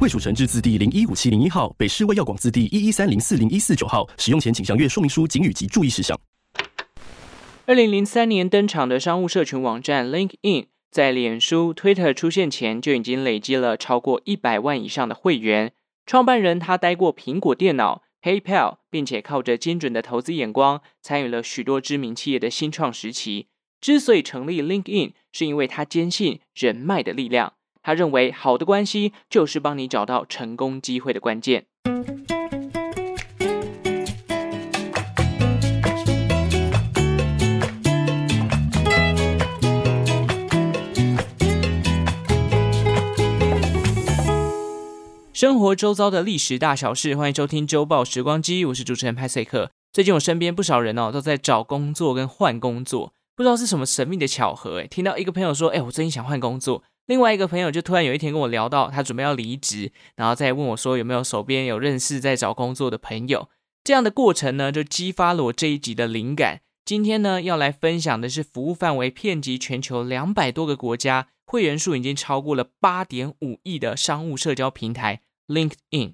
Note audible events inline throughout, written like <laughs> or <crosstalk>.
卫署成制字第零一五七零一号，北市卫药广字第一一三零四零一四九号。使用前请详阅说明书、警语及注意事项。二零零三年登场的商务社群网站 LinkedIn。在脸书、Twitter 出现前，就已经累积了超过一百万以上的会员。创办人他待过苹果电脑、PayPal，并且靠着精准的投资眼光，参与了许多知名企业的新创时期。之所以成立 LinkedIn，是因为他坚信人脉的力量。他认为好的关系就是帮你找到成功机会的关键。生活周遭的历史大小事，欢迎收听周报时光机，我是主持人派翠克。最近我身边不少人哦，都在找工作跟换工作，不知道是什么神秘的巧合，诶，听到一个朋友说，诶，我最近想换工作，另外一个朋友就突然有一天跟我聊到，他准备要离职，然后再问我说有没有手边有认识在找工作的朋友，这样的过程呢，就激发了我这一集的灵感。今天呢，要来分享的是服务范围遍及全球两百多个国家，会员数已经超过了八点五亿的商务社交平台。LinkedIn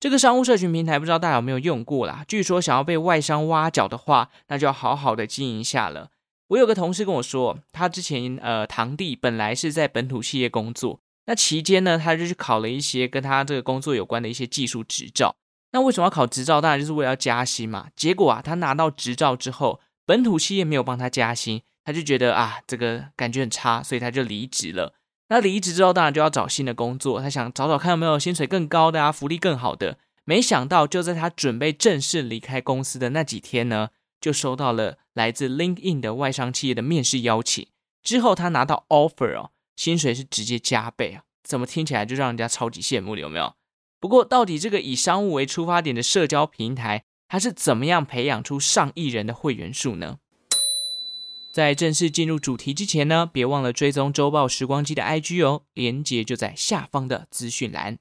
这个商务社群平台，不知道大家有没有用过啦？据说想要被外商挖角的话，那就要好好的经营下了。我有个同事跟我说，他之前呃堂弟本来是在本土企业工作，那期间呢，他就去考了一些跟他这个工作有关的一些技术执照。那为什么要考执照？当然就是为了要加薪嘛。结果啊，他拿到执照之后，本土企业没有帮他加薪，他就觉得啊，这个感觉很差，所以他就离职了。那离职之后，当然就要找新的工作。他想找找看有没有薪水更高的啊，福利更好的。没想到，就在他准备正式离开公司的那几天呢，就收到了来自 LinkedIn 的外商企业的面试邀请。之后，他拿到 offer 哦，薪水是直接加倍啊！怎么听起来就让人家超级羡慕的，有没有？不过，到底这个以商务为出发点的社交平台，它是怎么样培养出上亿人的会员数呢？在正式进入主题之前呢，别忘了追踪周报时光机的 IG 哦，连接就在下方的资讯栏。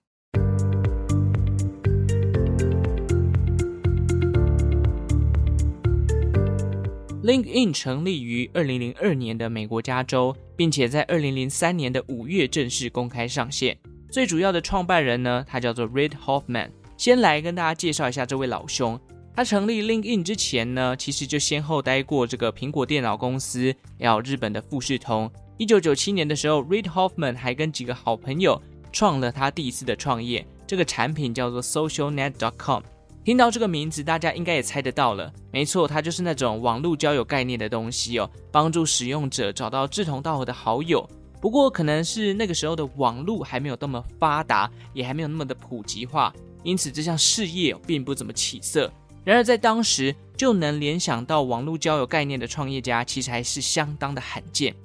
LinkedIn 成立于二零零二年的美国加州，并且在二零零三年的五月正式公开上线。最主要的创办人呢，他叫做 Reid Hoffman。先来跟大家介绍一下这位老兄。他成立 LinkedIn 之前呢，其实就先后待过这个苹果电脑公司，还有日本的富士通。一九九七年的时候，Reid Hoffman 还跟几个好朋友创了他第一次的创业，这个产品叫做 SocialNet.com。听到这个名字，大家应该也猜得到了，没错，它就是那种网络交友概念的东西哦，帮助使用者找到志同道合的好友。不过，可能是那个时候的网络还没有那么发达，也还没有那么的普及化，因此这项事业并不怎么起色。然而，在当时就能联想到网络交友概念的创业家，其实还是相当的罕见。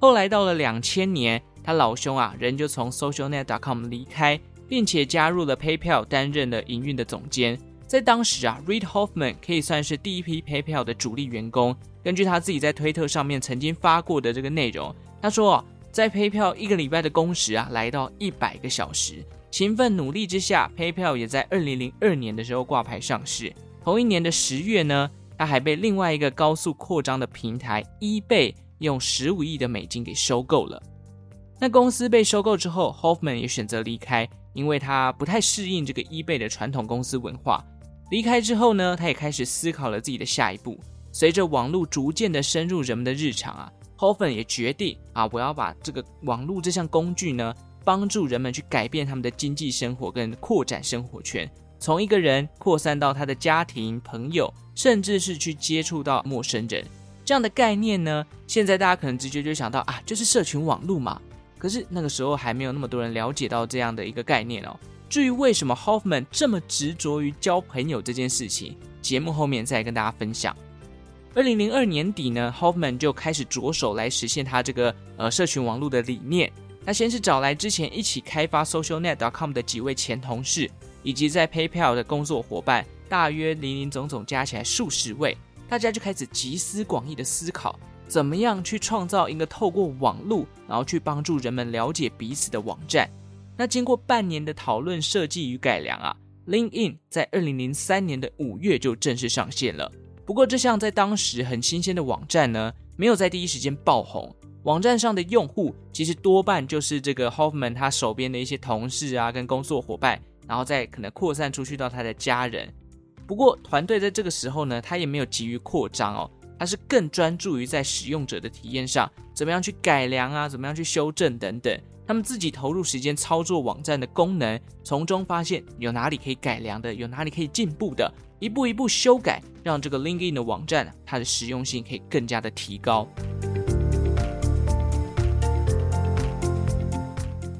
后来到了两千年，他老兄啊，人就从 SocialNet.com 离开，并且加入了 PayPal，担任了营运的总监。在当时啊，Reid Hoffman 可以算是第一批 PayPal 的主力员工。根据他自己在推特上面曾经发过的这个内容，他说啊，在 PayPal 一个礼拜的工时啊，来到一百个小时。勤奋努力之下，PayPal 也在二零零二年的时候挂牌上市。同一年的十月呢，他还被另外一个高速扩张的平台 eBay 用十五亿的美金给收购了。那公司被收购之后，Hoffman 也选择离开，因为他不太适应这个 eBay 的传统公司文化。离开之后呢，他也开始思考了自己的下一步。随着网络逐渐的深入人们的日常啊，Hoffman 也决定啊，我要把这个网络这项工具呢。帮助人们去改变他们的经济生活跟扩展生活圈，从一个人扩散到他的家庭、朋友，甚至是去接触到陌生人。这样的概念呢，现在大家可能直觉就想到啊，就是社群网络嘛。可是那个时候还没有那么多人了解到这样的一个概念哦。至于为什么 Hoffman 这么执着于交朋友这件事情，节目后面再跟大家分享。二零零二年底呢，Hoffman 就开始着手来实现他这个呃社群网络的理念。他先是找来之前一起开发 SocialNet.com 的几位前同事，以及在 PayPal 的工作伙伴，大约林林总总加起来数十位，大家就开始集思广益的思考，怎么样去创造一个透过网络，然后去帮助人们了解彼此的网站。那经过半年的讨论、设计与改良啊，LinkedIn 在二零零三年的五月就正式上线了。不过，这项在当时很新鲜的网站呢，没有在第一时间爆红。网站上的用户其实多半就是这个 Hoffman 他手边的一些同事啊，跟工作伙伴，然后再可能扩散出去到他的家人。不过团队在这个时候呢，他也没有急于扩张哦，他是更专注于在使用者的体验上，怎么样去改良啊，怎么样去修正等等。他们自己投入时间操作网站的功能，从中发现有哪里可以改良的，有哪里可以进步的，一步一步修改，让这个 LinkedIn 的网站它的实用性可以更加的提高。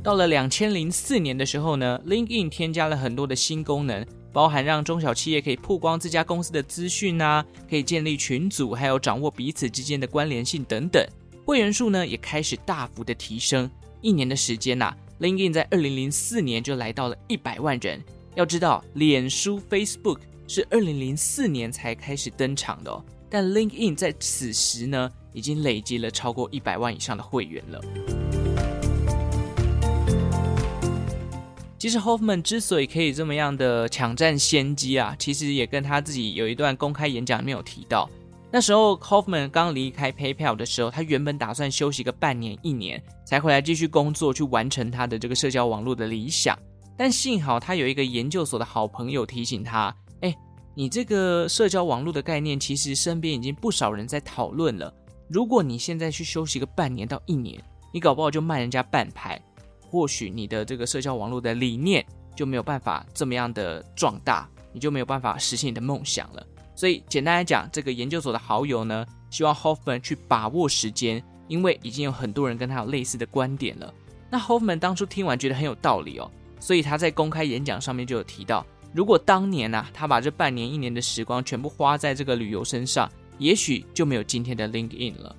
到了两千零四年的时候呢，LinkedIn 添加了很多的新功能，包含让中小企业可以曝光这家公司的资讯啊，可以建立群组，还有掌握彼此之间的关联性等等。会员数呢也开始大幅的提升。一年的时间呐，LinkedIn 在二零零四年就来到了一百万人。要知道，脸书 Facebook 是二零零四年才开始登场的哦，但 LinkedIn 在此时呢，已经累积了超过一百万以上的会员了。其实 Hoffman 之所以可以这么样的抢占先机啊，其实也跟他自己有一段公开演讲没有提到。那时候 Hoffman 刚离开 PayPal 的时候，他原本打算休息个半年一年，才回来继续工作，去完成他的这个社交网络的理想。但幸好他有一个研究所的好朋友提醒他：“哎，你这个社交网络的概念，其实身边已经不少人在讨论了。如果你现在去休息个半年到一年，你搞不好就慢人家半拍。”或许你的这个社交网络的理念就没有办法这么样的壮大，你就没有办法实现你的梦想了。所以简单来讲，这个研究所的好友呢，希望 Hoffman 去把握时间，因为已经有很多人跟他有类似的观点了。那 Hoffman 当初听完觉得很有道理哦，所以他在公开演讲上面就有提到，如果当年啊，他把这半年一年的时光全部花在这个旅游身上，也许就没有今天的 LinkedIn 了。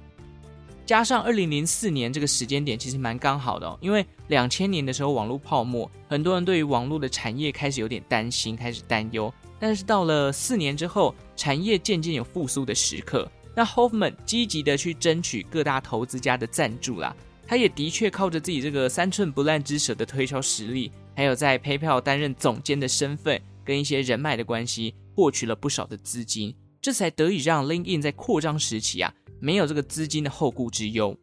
加上二零零四年这个时间点，其实蛮刚好的哦，因为两千年的时候网络泡沫，很多人对于网络的产业开始有点担心，开始担忧。但是到了四年之后，产业渐渐有复苏的时刻，那 Hoffman 积极的去争取各大投资家的赞助啦，他也的确靠着自己这个三寸不烂之舌的推销实力，还有在 PayPal 担任总监的身份，跟一些人脉的关系，获取了不少的资金，这才得以让 LinkedIn 在扩张时期啊。没有这个资金的后顾之忧。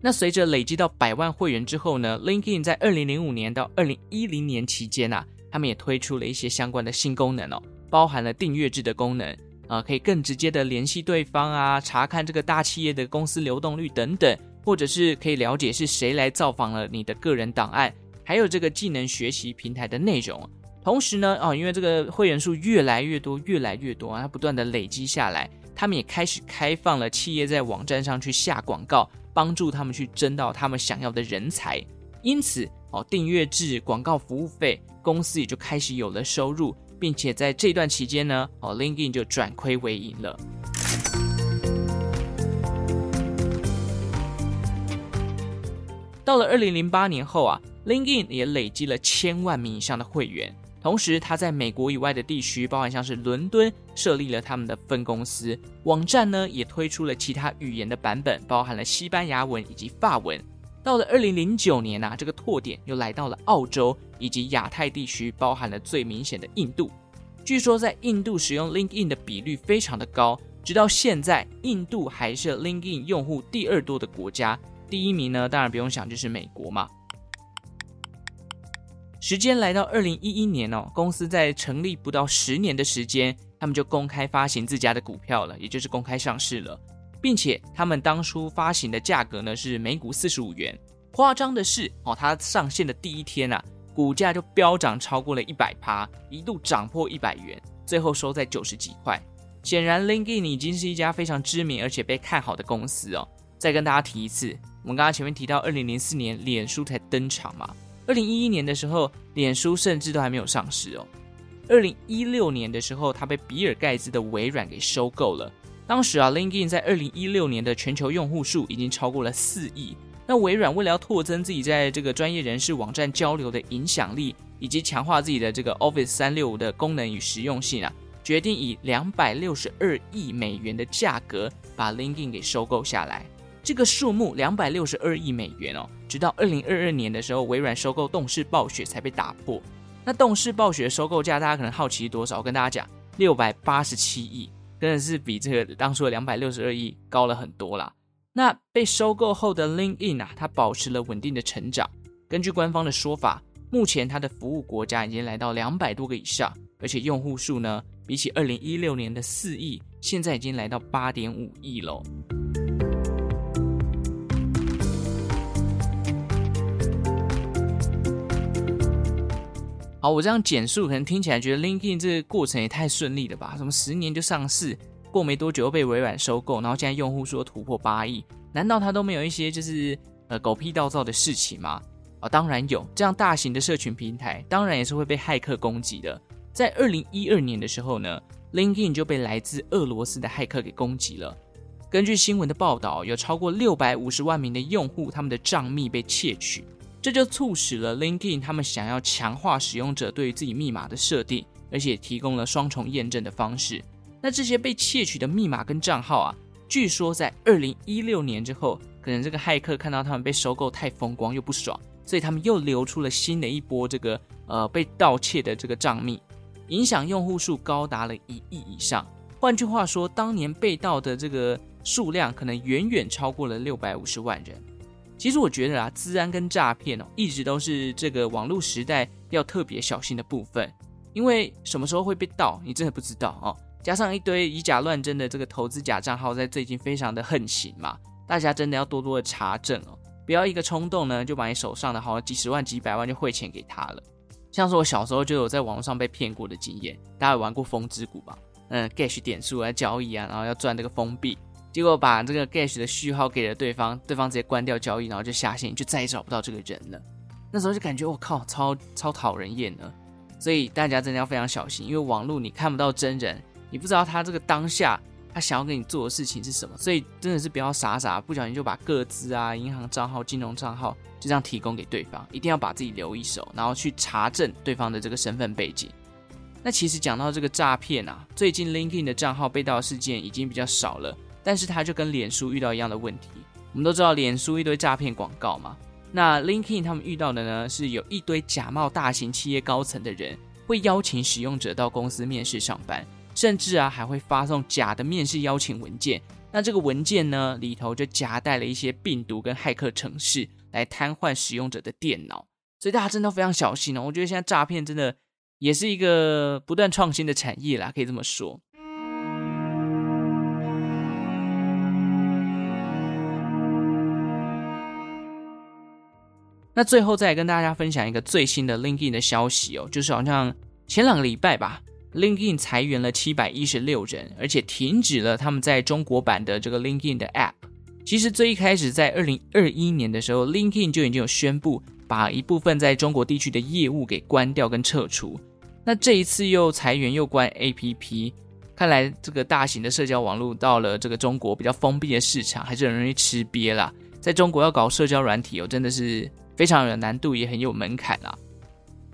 那随着累积到百万会员之后呢，LinkedIn 在二零零五年到二零一零年期间啊，他们也推出了一些相关的新功能哦，包含了订阅制的功能，啊、可以更直接的联系对方啊，查看这个大企业的公司流动率等等，或者是可以了解是谁来造访了你的个人档案，还有这个技能学习平台的内容。同时呢，哦，因为这个会员数越来越多，越来越多啊，它不断的累积下来。他们也开始开放了企业在网站上去下广告，帮助他们去争到他们想要的人才。因此，哦，订阅制广告服务费，公司也就开始有了收入，并且在这段期间呢，哦，LinkedIn 就转亏为盈了。到了二零零八年后啊，LinkedIn 也累积了千万名以上的会员。同时，他在美国以外的地区，包含像是伦敦，设立了他们的分公司。网站呢，也推出了其他语言的版本，包含了西班牙文以及法文。到了二零零九年啊，这个拓点又来到了澳洲以及亚太地区，包含了最明显的印度。据说在印度使用 LinkedIn 的比率非常的高，直到现在，印度还是 LinkedIn 用户第二多的国家。第一名呢，当然不用想，就是美国嘛。时间来到二零一一年哦，公司在成立不到十年的时间，他们就公开发行自家的股票了，也就是公开上市了，并且他们当初发行的价格呢是每股四十五元。夸张的是哦，它上线的第一天啊，股价就飙涨超过了一百趴，一度涨破一百元，最后收在九十几块。显然，LinkedIn 已经是一家非常知名而且被看好的公司哦。再跟大家提一次，我们刚刚前面提到，二零零四年脸书才登场嘛。二零一一年的时候，脸书甚至都还没有上市哦。二零一六年的时候，它被比尔盖茨的微软给收购了。当时啊，LinkedIn 在二零一六年的全球用户数已经超过了四亿。那微软为了要拓增自己在这个专业人士网站交流的影响力，以及强化自己的这个 Office 三六五的功能与实用性啊，决定以两百六十二亿美元的价格把 LinkedIn 给收购下来。这个数目两百六十二亿美元哦，直到二零二二年的时候，微软收购动视暴雪才被打破。那动视暴雪的收购价，大家可能好奇多少？我跟大家讲，六百八十七亿，真的是比这个当初的两百六十二亿高了很多啦。那被收购后的 LinkedIn 啊，它保持了稳定的成长。根据官方的说法，目前它的服务国家已经来到两百多个以上，而且用户数呢，比起二零一六年的四亿，现在已经来到八点五亿喽。好，我这样简述，可能听起来觉得 LinkedIn 这个过程也太顺利了吧？什么十年就上市，过没多久又被微软收购，然后现在用户数突破八亿，难道他都没有一些就是呃狗屁倒灶的事情吗？啊、当然有，这样大型的社群平台，当然也是会被骇客攻击的。在二零一二年的时候呢，LinkedIn 就被来自俄罗斯的骇客给攻击了。根据新闻的报道，有超过六百五十万名的用户，他们的账密被窃取。这就促使了 LinkedIn 他们想要强化使用者对于自己密码的设定，而且提供了双重验证的方式。那这些被窃取的密码跟账号啊，据说在二零一六年之后，可能这个骇客看到他们被收购太风光又不爽，所以他们又流出了新的一波这个呃被盗窃的这个账密，影响用户数高达了一亿以上。换句话说，当年被盗的这个数量可能远远超过了六百五十万人。其实我觉得啊，资安跟诈骗哦，一直都是这个网络时代要特别小心的部分，因为什么时候会被盗，你真的不知道哦。加上一堆以假乱真的这个投资假账号，在最近非常的横行嘛，大家真的要多多的查证哦，不要一个冲动呢，就把你手上的好几十万、几百万就汇钱给他了。像是我小时候就有在网络上被骗过的经验，大家有玩过风之谷吧？嗯，Gash 点数来交易啊，然后要赚这个封闭。结果把这个 Gash 的序号给了对方，对方直接关掉交易，然后就下线，就再也找不到这个人了。那时候就感觉我靠，超超讨人厌的。所以大家真的要非常小心，因为网络你看不到真人，你不知道他这个当下他想要跟你做的事情是什么，所以真的是不要傻傻不小心就把个资啊、银行账号、金融账号就这样提供给对方，一定要把自己留一手，然后去查证对方的这个身份背景。那其实讲到这个诈骗啊，最近 LinkedIn 的账号被盗事件已经比较少了。但是他就跟脸书遇到一样的问题。我们都知道脸书一堆诈骗广告嘛，那 LinkedIn 他们遇到的呢，是有一堆假冒大型企业高层的人，会邀请使用者到公司面试上班，甚至啊还会发送假的面试邀请文件。那这个文件呢，里头就夹带了一些病毒跟骇客程式，来瘫痪使用者的电脑。所以大家真的非常小心哦。我觉得现在诈骗真的也是一个不断创新的产业啦，可以这么说。那最后再跟大家分享一个最新的 LinkedIn 的消息哦，就是好像前两个礼拜吧，LinkedIn 裁员了七百一十六人，而且停止了他们在中国版的这个 LinkedIn 的 App。其实最一开始在二零二一年的时候，LinkedIn 就已经有宣布把一部分在中国地区的业务给关掉跟撤除。那这一次又裁员又关 APP，看来这个大型的社交网络到了这个中国比较封闭的市场，还是很容易吃瘪啦。在中国要搞社交软体哦，真的是。非常有难度，也很有门槛啦。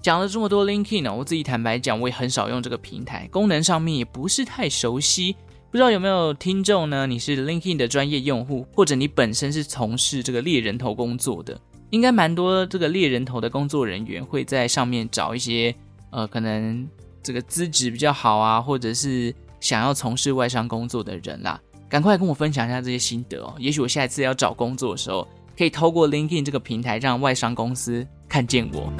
讲了这么多 LinkedIn 呢，我自己坦白讲，我也很少用这个平台，功能上面也不是太熟悉。不知道有没有听众呢？你是 LinkedIn 的专业用户，或者你本身是从事这个猎人头工作的，应该蛮多这个猎人头的工作人员会在上面找一些呃，可能这个资质比较好啊，或者是想要从事外商工作的人啦。赶快跟我分享一下这些心得哦，也许我下一次要找工作的时候。可以透过 LinkedIn 这个平台，让外商公司看见我。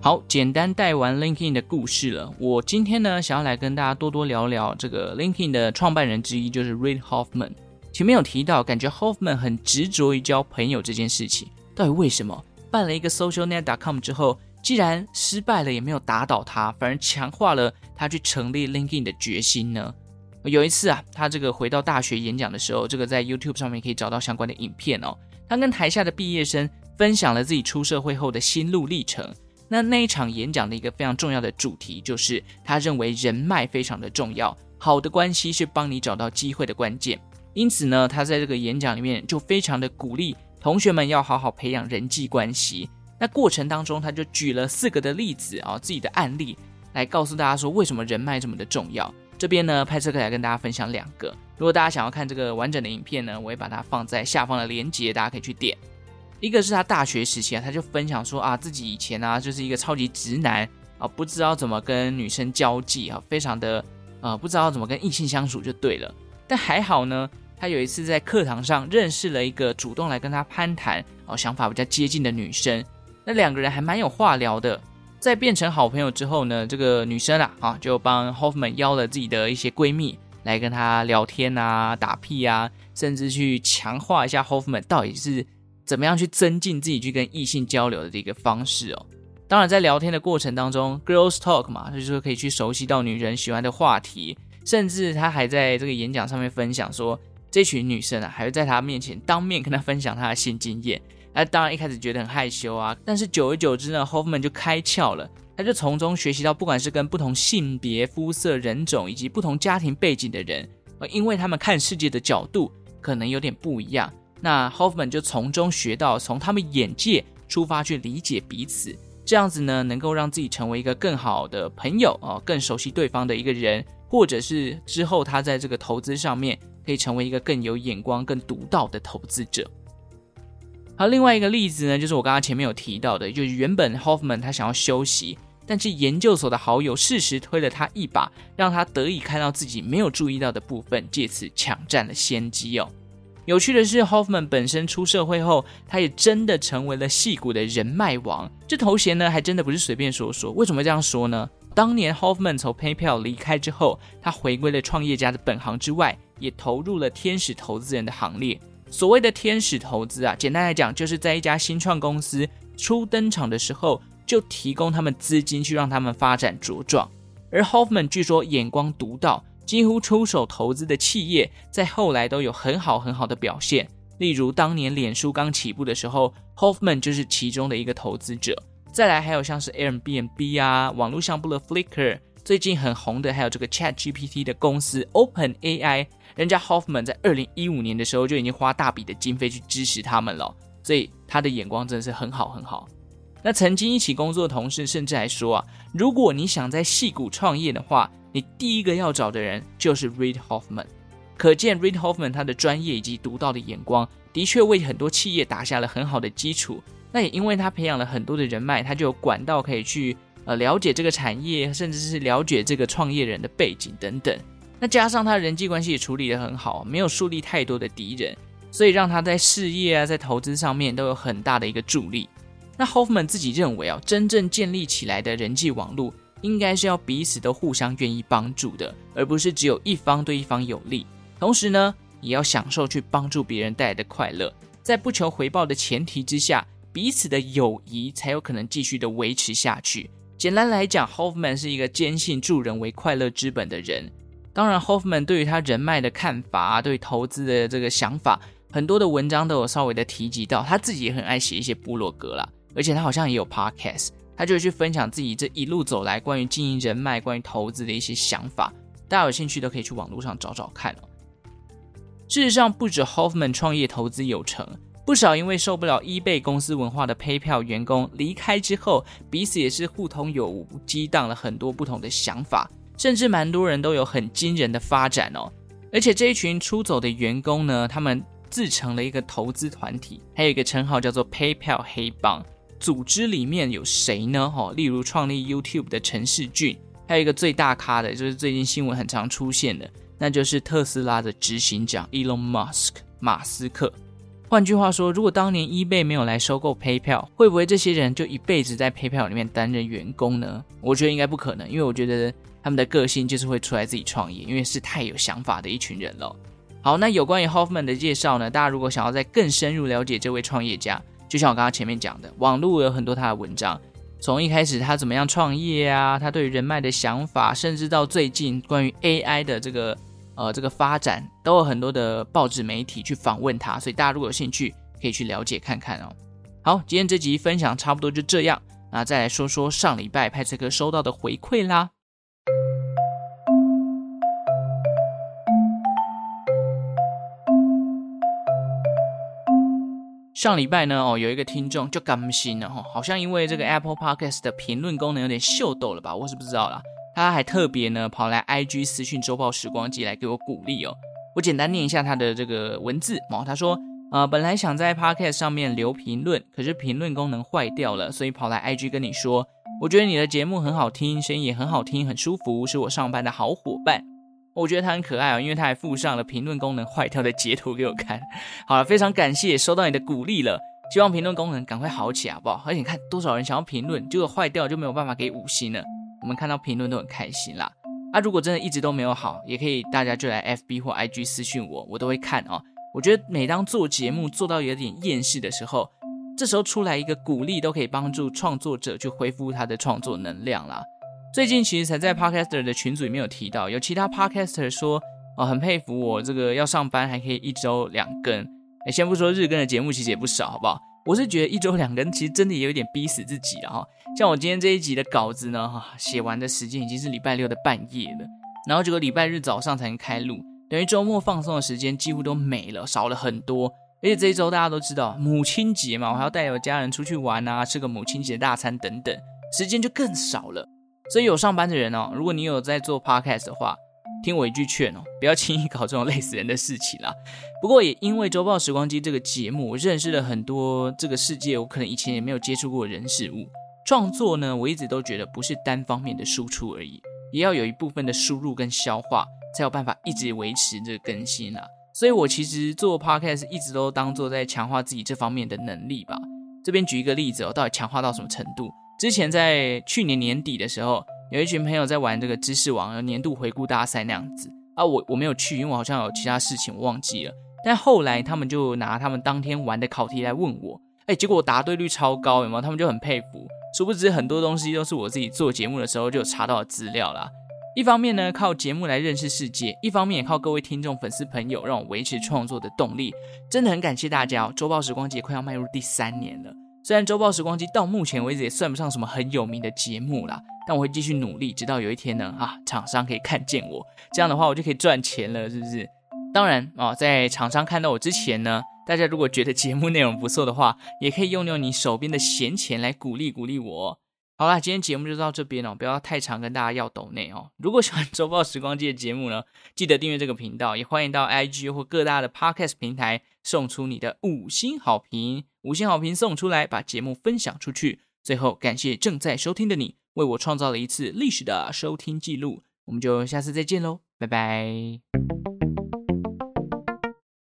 好，简单带完 LinkedIn 的故事了。我今天呢，想要来跟大家多多聊聊这个 LinkedIn 的创办人之一，就是 Reid Hoffman。前面有提到，感觉 Hoffman 很执着于交朋友这件事情。到底为什么办了一个 SocialNet.com 之后，既然失败了，也没有打倒他，反而强化了他去成立 LinkedIn 的决心呢？有一次啊，他这个回到大学演讲的时候，这个在 YouTube 上面可以找到相关的影片哦。他跟台下的毕业生分享了自己出社会后的心路历程。那那一场演讲的一个非常重要的主题，就是他认为人脉非常的重要，好的关系是帮你找到机会的关键。因此呢，他在这个演讲里面就非常的鼓励同学们要好好培养人际关系。那过程当中，他就举了四个的例子啊，自己的案例来告诉大家说，为什么人脉这么的重要。这边呢，派翠克来跟大家分享两个。如果大家想要看这个完整的影片呢，我会把它放在下方的链接，大家可以去点。一个是他大学时期啊，他就分享说啊，自己以前啊就是一个超级直男啊，不知道怎么跟女生交际啊，非常的呃不知道怎么跟异性相处就对了。但还好呢，他有一次在课堂上认识了一个主动来跟他攀谈哦，想法比较接近的女生，那两个人还蛮有话聊的。在变成好朋友之后呢，这个女生啊，啊就帮 Hoffman 邀了自己的一些闺蜜来跟他聊天啊、打屁啊，甚至去强化一下 Hoffman 到底是怎么样去增进自己去跟异性交流的这个方式哦。当然，在聊天的过程当中，Girls Talk 嘛，就是说可以去熟悉到女人喜欢的话题，甚至他还在这个演讲上面分享说，这群女生啊，还会在他面前当面跟他分享他的性经验。那当然一开始觉得很害羞啊，但是久而久之呢，Hoffman 就开窍了，他就从中学习到，不管是跟不同性别、肤色、人种以及不同家庭背景的人，呃，因为他们看世界的角度可能有点不一样，那 Hoffman 就从中学到，从他们眼界出发去理解彼此，这样子呢，能够让自己成为一个更好的朋友啊，更熟悉对方的一个人，或者是之后他在这个投资上面可以成为一个更有眼光、更独到的投资者。好，另外一个例子呢，就是我刚刚前面有提到的，就是原本 Hoffman 他想要休息，但是研究所的好友适时推了他一把，让他得以看到自己没有注意到的部分，借此抢占了先机哦。有趣的是，Hoffman 本身出社会后，他也真的成为了戏骨的人脉王，这头衔呢，还真的不是随便说说。为什么这样说呢？当年 Hoffman 从 PayPal 离开之后，他回归了创业家的本行之外，也投入了天使投资人的行列。所谓的天使投资啊，简单来讲，就是在一家新创公司初登场的时候，就提供他们资金去让他们发展茁壮。而 Hoffman 据说眼光独到，几乎出手投资的企业，在后来都有很好很好的表现。例如当年脸书刚起步的时候，Hoffman 就是其中的一个投资者。再来还有像是 Airbnb 啊，网络相簿的 Flickr，最近很红的还有这个 ChatGPT 的公司 OpenAI。人家 Hoffman 在二零一五年的时候就已经花大笔的经费去支持他们了，所以他的眼光真的是很好很好。那曾经一起工作的同事甚至还说啊，如果你想在戏谷创业的话，你第一个要找的人就是 Reid Hoffman。可见 Reid Hoffman 他的专业以及独到的眼光，的确为很多企业打下了很好的基础。那也因为他培养了很多的人脉，他就有管道可以去呃了解这个产业，甚至是了解这个创业人的背景等等。那加上他人际关系也处理得很好，没有树立太多的敌人，所以让他在事业啊，在投资上面都有很大的一个助力。那 Hoffman 自己认为啊，真正建立起来的人际网络，应该是要彼此都互相愿意帮助的，而不是只有一方对一方有利。同时呢，也要享受去帮助别人带来的快乐，在不求回报的前提之下，彼此的友谊才有可能继续的维持下去。简单来讲，Hoffman 是一个坚信助人为快乐之本的人。当然，Hoffman 对于他人脉的看法啊，对投资的这个想法，很多的文章都有稍微的提及到。他自己也很爱写一些部落格啦，而且他好像也有 podcast，他就会去分享自己这一路走来关于经营人脉、关于投资的一些想法。大家有兴趣都可以去网络上找找看哦。事实上，不止 Hoffman 创业投资有成，不少因为受不了 eBay 公司文化的 PayPal 员工离开之后，彼此也是互通有无，激荡了很多不同的想法。甚至蛮多人都有很惊人的发展哦，而且这一群出走的员工呢，他们自成了一个投资团体，还有一个称号叫做 PayPal 黑帮。组织里面有谁呢？哈，例如创立 YouTube 的陈世俊，还有一个最大咖的，就是最近新闻很常出现的，那就是特斯拉的执行长 Elon Musk 马斯克。换句话说，如果当年 eBay 没有来收购 PayPal，会不会这些人就一辈子在 PayPal 里面担任员工呢？我觉得应该不可能，因为我觉得。他们的个性就是会出来自己创业，因为是太有想法的一群人了。好，那有关于 Hoffman 的介绍呢？大家如果想要再更深入了解这位创业家，就像我刚刚前面讲的，网络有很多他的文章，从一开始他怎么样创业啊，他对于人脉的想法，甚至到最近关于 AI 的这个呃这个发展，都有很多的报纸媒体去访问他，所以大家如果有兴趣，可以去了解看看哦。好，今天这集分享差不多就这样，那再来说说上礼拜派翠克收到的回馈啦。上礼拜呢，哦，有一个听众就甘心了哈，好像因为这个 Apple Podcast 的评论功能有点秀逗了吧，我是不知道啦。他还特别呢跑来 IG 私讯周报时光机来给我鼓励哦。我简单念一下他的这个文字哦，他说，呃，本来想在 Podcast 上面留评论，可是评论功能坏掉了，所以跑来 IG 跟你说，我觉得你的节目很好听，声音也很好听，很舒服，是我上班的好伙伴。我觉得他很可爱哦，因为他还附上了评论功能坏掉的截图给我看。<laughs> 好了，非常感谢收到你的鼓励了，希望评论功能赶快好起来，好不好？而且你看多少人想要评论，结果坏掉就没有办法给五星了。我们看到评论都很开心啦。啊，如果真的一直都没有好，也可以大家就来 FB 或 IG 私讯我，我都会看哦。我觉得每当做节目做到有点厌世的时候，这时候出来一个鼓励，都可以帮助创作者去恢复他的创作能量啦。最近其实才在 Podcaster 的群组里面有提到，有其他 Podcaster 说，哦，很佩服我这个要上班还可以一周两更。哎，先不说日更的节目其实也不少，好不好？我是觉得一周两更其实真的也有点逼死自己了哈。像我今天这一集的稿子呢，哈，写完的时间已经是礼拜六的半夜了，然后这个礼拜日早上才能开录，等于周末放松的时间几乎都没了，少了很多。而且这一周大家都知道母亲节嘛，我还要带我家人出去玩啊，吃个母亲节大餐等等，时间就更少了。所以有上班的人哦，如果你有在做 podcast 的话，听我一句劝哦，<laughs> 不要轻易搞这种累死人的事情啦。不过也因为周报时光机这个节目，我认识了很多这个世界我可能以前也没有接触过的人事物。创作呢，我一直都觉得不是单方面的输出而已，也要有一部分的输入跟消化，才有办法一直维持这个更新啦。所以我其实做 podcast 一直都当做在强化自己这方面的能力吧。这边举一个例子哦，到底强化到什么程度？之前在去年年底的时候，有一群朋友在玩这个知识网年度回顾大赛那样子啊，我我没有去，因为我好像有其他事情我忘记了。但后来他们就拿他们当天玩的考题来问我，哎，结果我答对率超高，有没有？他们就很佩服。殊不知很多东西都是我自己做节目的时候就查到的资料啦。一方面呢，靠节目来认识世界；一方面也靠各位听众粉丝朋友让我维持创作的动力。真的很感谢大家哦！周报时光节快要迈入第三年了。虽然周报时光机到目前为止也算不上什么很有名的节目啦，但我会继续努力，直到有一天呢，啊，厂商可以看见我，这样的话我就可以赚钱了，是不是？当然啊，在厂商看到我之前呢，大家如果觉得节目内容不错的话，也可以用用你手边的闲钱来鼓励鼓励我。好啦，今天节目就到这边哦，不要太长，跟大家要抖内哦。如果喜欢 <laughs> 周报时光机的节目呢，记得订阅这个频道，也欢迎到 IG 或各大的 Podcast 平台送出你的五星好评，五星好评送出来，把节目分享出去。最后，感谢正在收听的你，为我创造了一次历史的收听记录。我们就下次再见喽，拜拜。